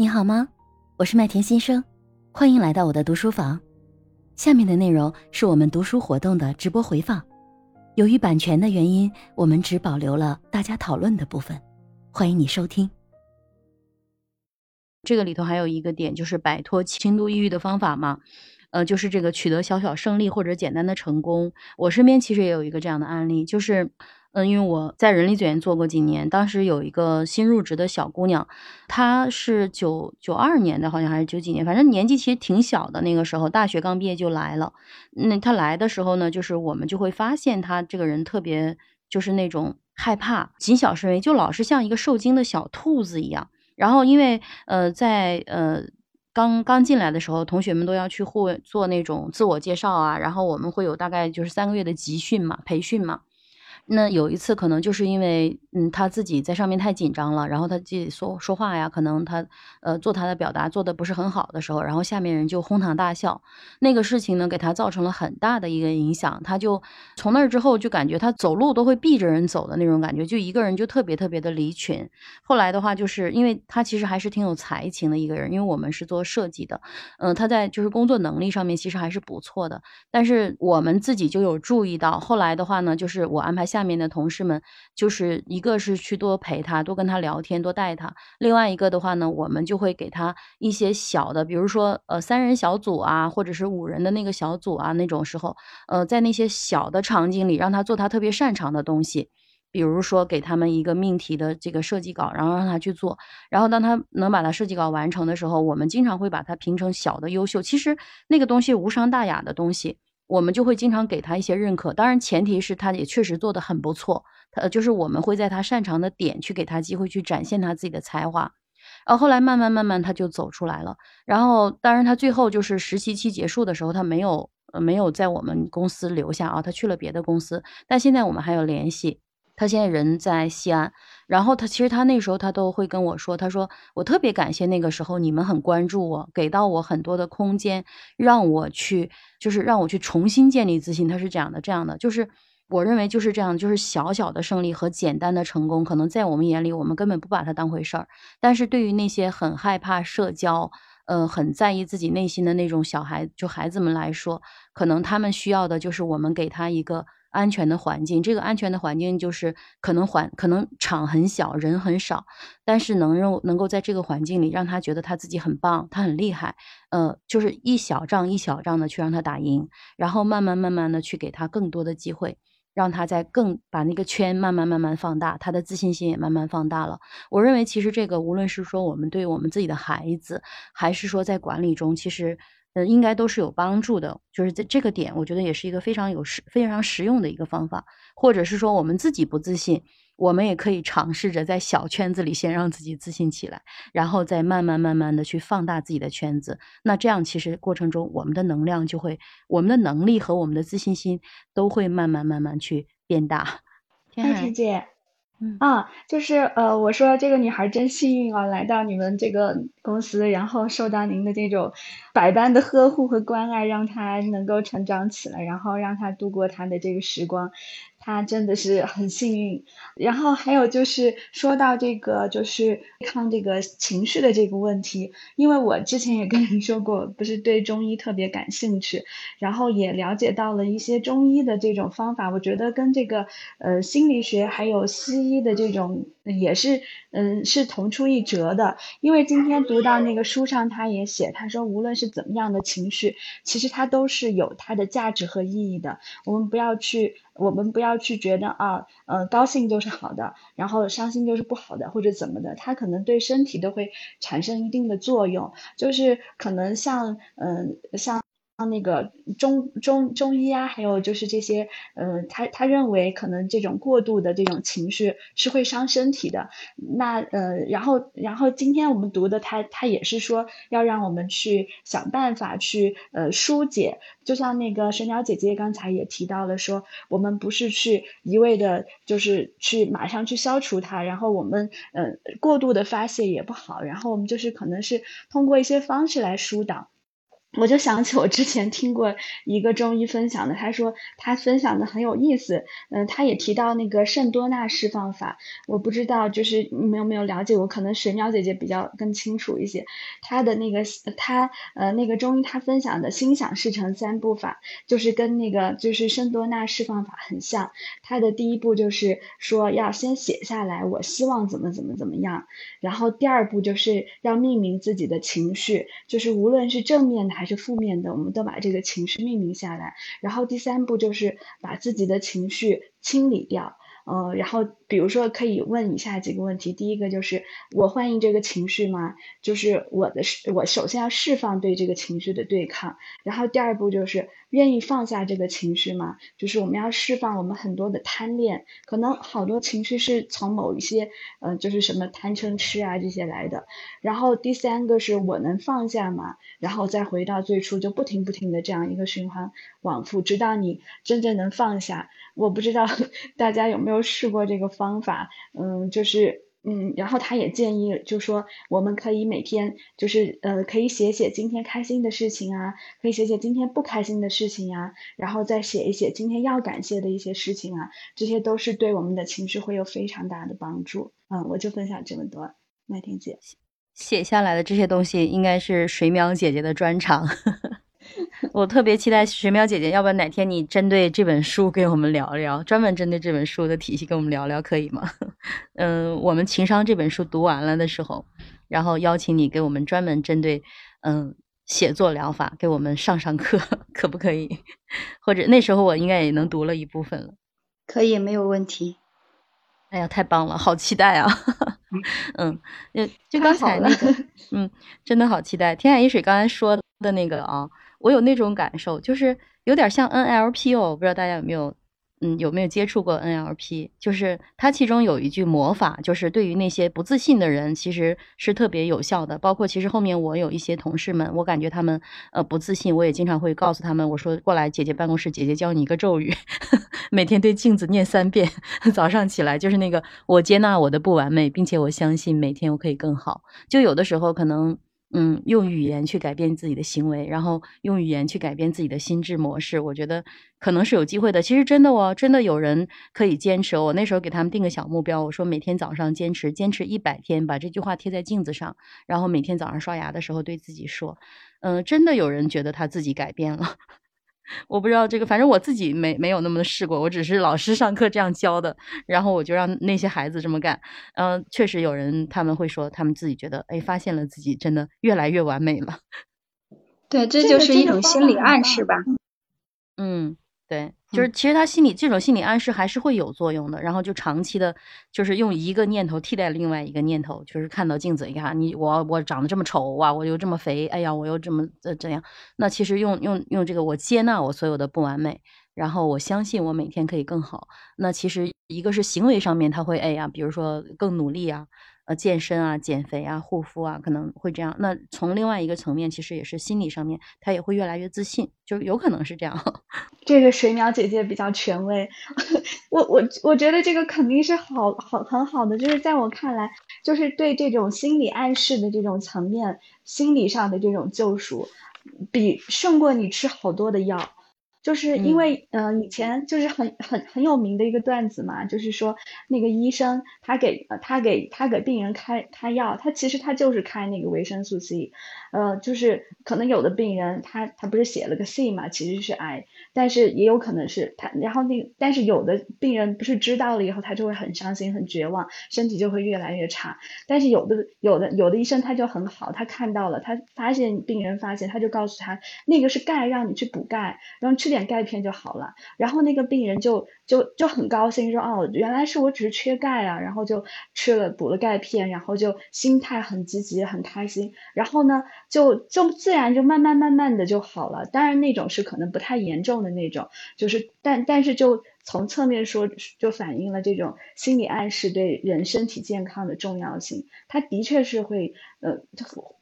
你好吗？我是麦田新生，欢迎来到我的读书房。下面的内容是我们读书活动的直播回放，由于版权的原因，我们只保留了大家讨论的部分。欢迎你收听。这个里头还有一个点，就是摆脱轻度抑郁的方法嘛，呃，就是这个取得小小胜利或者简单的成功。我身边其实也有一个这样的案例，就是。嗯，因为我在人力资源做过几年，当时有一个新入职的小姑娘，她是九九二年的，好像还是九几年，反正年纪其实挺小的。那个时候大学刚毕业就来了。那她来的时候呢，就是我们就会发现她这个人特别就是那种害怕、谨小慎微，就老是像一个受惊的小兔子一样。然后因为呃在呃刚刚进来的时候，同学们都要去互做那种自我介绍啊，然后我们会有大概就是三个月的集训嘛、培训嘛。那有一次可能就是因为，嗯，他自己在上面太紧张了，然后他自己说说话呀，可能他，呃，做他的表达做的不是很好的时候，然后下面人就哄堂大笑。那个事情呢，给他造成了很大的一个影响。他就从那儿之后就感觉他走路都会避着人走的那种感觉，就一个人就特别特别的离群。后来的话，就是因为他其实还是挺有才情的一个人，因为我们是做设计的，嗯，他在就是工作能力上面其实还是不错的。但是我们自己就有注意到，后来的话呢，就是我安排下。面的同事们，就是一一个是去多陪他，多跟他聊天，多带他；另外一个的话呢，我们就会给他一些小的，比如说呃三人小组啊，或者是五人的那个小组啊，那种时候，呃，在那些小的场景里，让他做他特别擅长的东西，比如说给他们一个命题的这个设计稿，然后让他去做，然后当他能把他设计稿完成的时候，我们经常会把它评成小的优秀。其实那个东西无伤大雅的东西。我们就会经常给他一些认可，当然前提是他也确实做得很不错。他就是我们会在他擅长的点去给他机会去展现他自己的才华。然后后来慢慢慢慢他就走出来了。然后当然他最后就是实习期结束的时候，他没有没有在我们公司留下啊，他去了别的公司。但现在我们还有联系。他现在人在西安，然后他其实他那时候他都会跟我说，他说我特别感谢那个时候你们很关注我，给到我很多的空间，让我去就是让我去重新建立自信。他是这样的，这样的就是我认为就是这样，就是小小的胜利和简单的成功，可能在我们眼里我们根本不把它当回事儿，但是对于那些很害怕社交，呃，很在意自己内心的那种小孩就孩子们来说，可能他们需要的就是我们给他一个。安全的环境，这个安全的环境就是可能环可能场很小，人很少，但是能让能够在这个环境里让他觉得他自己很棒，他很厉害，呃，就是一小仗一小仗的去让他打赢，然后慢慢慢慢的去给他更多的机会，让他在更把那个圈慢慢慢慢放大，他的自信心也慢慢放大了。我认为其实这个无论是说我们对我们自己的孩子，还是说在管理中，其实。呃，应该都是有帮助的，就是在这个点，我觉得也是一个非常有实、非常实用的一个方法。或者是说，我们自己不自信，我们也可以尝试着在小圈子里先让自己自信起来，然后再慢慢、慢慢的去放大自己的圈子。那这样，其实过程中我们的能量就会，我们的能力和我们的自信心都会慢慢、慢慢去变大。天海姐。啊，就是呃，我说这个女孩真幸运啊，来到你们这个公司，然后受到您的这种百般的呵护和关爱，让她能够成长起来，然后让她度过她的这个时光。他真的是很幸运，然后还有就是说到这个就是对抗这个情绪的这个问题，因为我之前也跟您说过，不是对中医特别感兴趣，然后也了解到了一些中医的这种方法，我觉得跟这个呃心理学还有西医的这种也是嗯是同出一辙的，因为今天读到那个书上他也写，他说无论是怎么样的情绪，其实它都是有它的价值和意义的，我们不要去。我们不要去觉得啊，呃，高兴就是好的，然后伤心就是不好的，或者怎么的，它可能对身体都会产生一定的作用，就是可能像，嗯，像。像像那个中中中医啊，还有就是这些，呃，他他认为可能这种过度的这种情绪是会伤身体的。那呃，然后然后今天我们读的他他也是说要让我们去想办法去呃疏解。就像那个神鸟姐姐刚才也提到了，说我们不是去一味的，就是去马上去消除它，然后我们呃过度的发泄也不好，然后我们就是可能是通过一些方式来疏导。我就想起我之前听过一个中医分享的，他说他分享的很有意思，嗯，他也提到那个圣多纳释放法，我不知道就是你们有没有了解，我可能水淼姐姐比较更清楚一些，他的那个他呃那个中医他分享的心想事成三步法，就是跟那个就是圣多纳释放法很像，他的第一步就是说要先写下来，我希望怎么怎么怎么样，然后第二步就是要命名自己的情绪，就是无论是正面的。还是负面的，我们都把这个情绪命名下来。然后第三步就是把自己的情绪清理掉。呃，然后比如说可以问以下几个问题：第一个就是我欢迎这个情绪吗？就是我的我首先要释放对这个情绪的对抗。然后第二步就是愿意放下这个情绪吗？就是我们要释放我们很多的贪恋，可能好多情绪是从某一些呃，就是什么贪嗔痴啊这些来的。然后第三个是我能放下吗？然后再回到最初，就不停不停的这样一个循环往复，直到你真正能放下。我不知道 大家有没有试过这个方法，嗯，就是嗯，然后他也建议，就说我们可以每天就是呃，可以写写今天开心的事情啊，可以写写今天不开心的事情呀，然后再写一写今天要感谢的一些事情啊，这些都是对我们的情绪会有非常大的帮助。嗯，我就分享这么多，麦田姐写下来的这些东西应该是水淼姐姐的专长。我特别期待水淼姐姐，要不然哪天你针对这本书给我们聊聊，专门针对这本书的体系跟我们聊聊，可以吗？嗯，我们情商这本书读完了的时候，然后邀请你给我们专门针对嗯写作疗法给我们上上课，可不可以？或者那时候我应该也能读了一部分了。可以，没有问题。哎呀，太棒了，好期待啊！嗯，就就刚才那个，嗯，真的好期待。天海一水刚才说的那个啊。我有那种感受，就是有点像 NLP 哦，我不知道大家有没有，嗯，有没有接触过 NLP？就是它其中有一句魔法，就是对于那些不自信的人，其实是特别有效的。包括其实后面我有一些同事们，我感觉他们呃不自信，我也经常会告诉他们，我说过来姐姐办公室，姐姐教你一个咒语，每天对镜子念三遍，早上起来就是那个我接纳我的不完美，并且我相信每天我可以更好。就有的时候可能。嗯，用语言去改变自己的行为，然后用语言去改变自己的心智模式，我觉得可能是有机会的。其实真的哦，真的有人可以坚持。我那时候给他们定个小目标，我说每天早上坚持，坚持一百天，把这句话贴在镜子上，然后每天早上刷牙的时候对自己说，嗯，真的有人觉得他自己改变了。我不知道这个，反正我自己没没有那么试过，我只是老师上课这样教的，然后我就让那些孩子这么干。嗯，确实有人他们会说，他们自己觉得，哎，发现了自己真的越来越完美了。对，这就是一种心理暗示吧。嗯。对，就是其实他心理这种心理暗示还是会有作用的，然后就长期的，就是用一个念头替代另外一个念头，就是看到镜子，你看你我我长得这么丑哇，我又这么肥，哎呀，我又这么呃怎样，那其实用用用这个我接纳我所有的不完美，然后我相信我每天可以更好，那其实一个是行为上面他会哎呀，比如说更努力啊。呃，健身啊，减肥啊，护肤啊，可能会这样。那从另外一个层面，其实也是心理上面，他也会越来越自信，就有可能是这样。这个水淼姐姐比较权威，我我我觉得这个肯定是好好很好的，就是在我看来，就是对这种心理暗示的这种层面，心理上的这种救赎，比胜过你吃好多的药。就是因为，嗯，以前就是很很很有名的一个段子嘛，就是说那个医生他给他给他给病人开开药，他其实他就是开那个维生素 C，呃，就是可能有的病人他他不是写了个 C 嘛，其实是癌，但是也有可能是他，然后那但是有的病人不是知道了以后他就会很伤心很绝望，身体就会越来越差，但是有的有的有的医生他就很好，他看到了，他发现病人发现，他就告诉他那个是钙，让你去补钙，然后吃。点钙片就好了，然后那个病人就就就很高兴，说哦，原来是我只是缺钙啊，然后就吃了补了钙片，然后就心态很积极，很开心，然后呢，就就自然就慢慢慢慢的就好了。当然那种是可能不太严重的那种，就是但但是就从侧面说，就反映了这种心理暗示对人身体健康的重要性。它的确是会呃。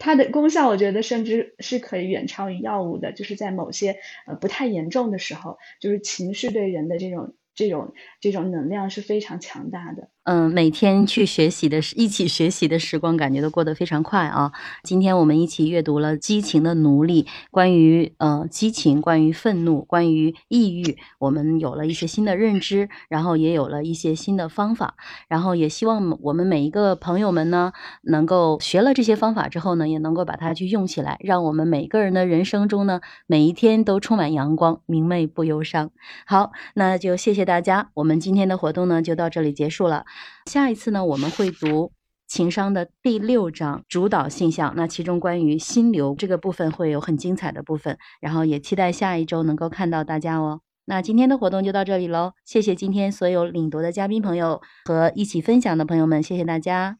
它的功效，我觉得甚至是可以远超于药物的。就是在某些呃不太严重的时候，就是情绪对人的这种这种这种能量是非常强大的。嗯，每天去学习的，一起学习的时光，感觉都过得非常快啊。今天我们一起阅读了《激情的奴隶》，关于呃激情，关于愤怒，关于抑郁，我们有了一些新的认知，然后也有了一些新的方法，然后也希望我们每一个朋友们呢，能够学了这些方法之后呢，也能够把它去用起来，让我们每个人的人生中呢，每一天都充满阳光，明媚不忧伤。好，那就谢谢大家，我们今天的活动呢就到这里结束了。下一次呢，我们会读情商的第六章主导性向，那其中关于心流这个部分会有很精彩的部分，然后也期待下一周能够看到大家哦。那今天的活动就到这里喽，谢谢今天所有领读的嘉宾朋友和一起分享的朋友们，谢谢大家。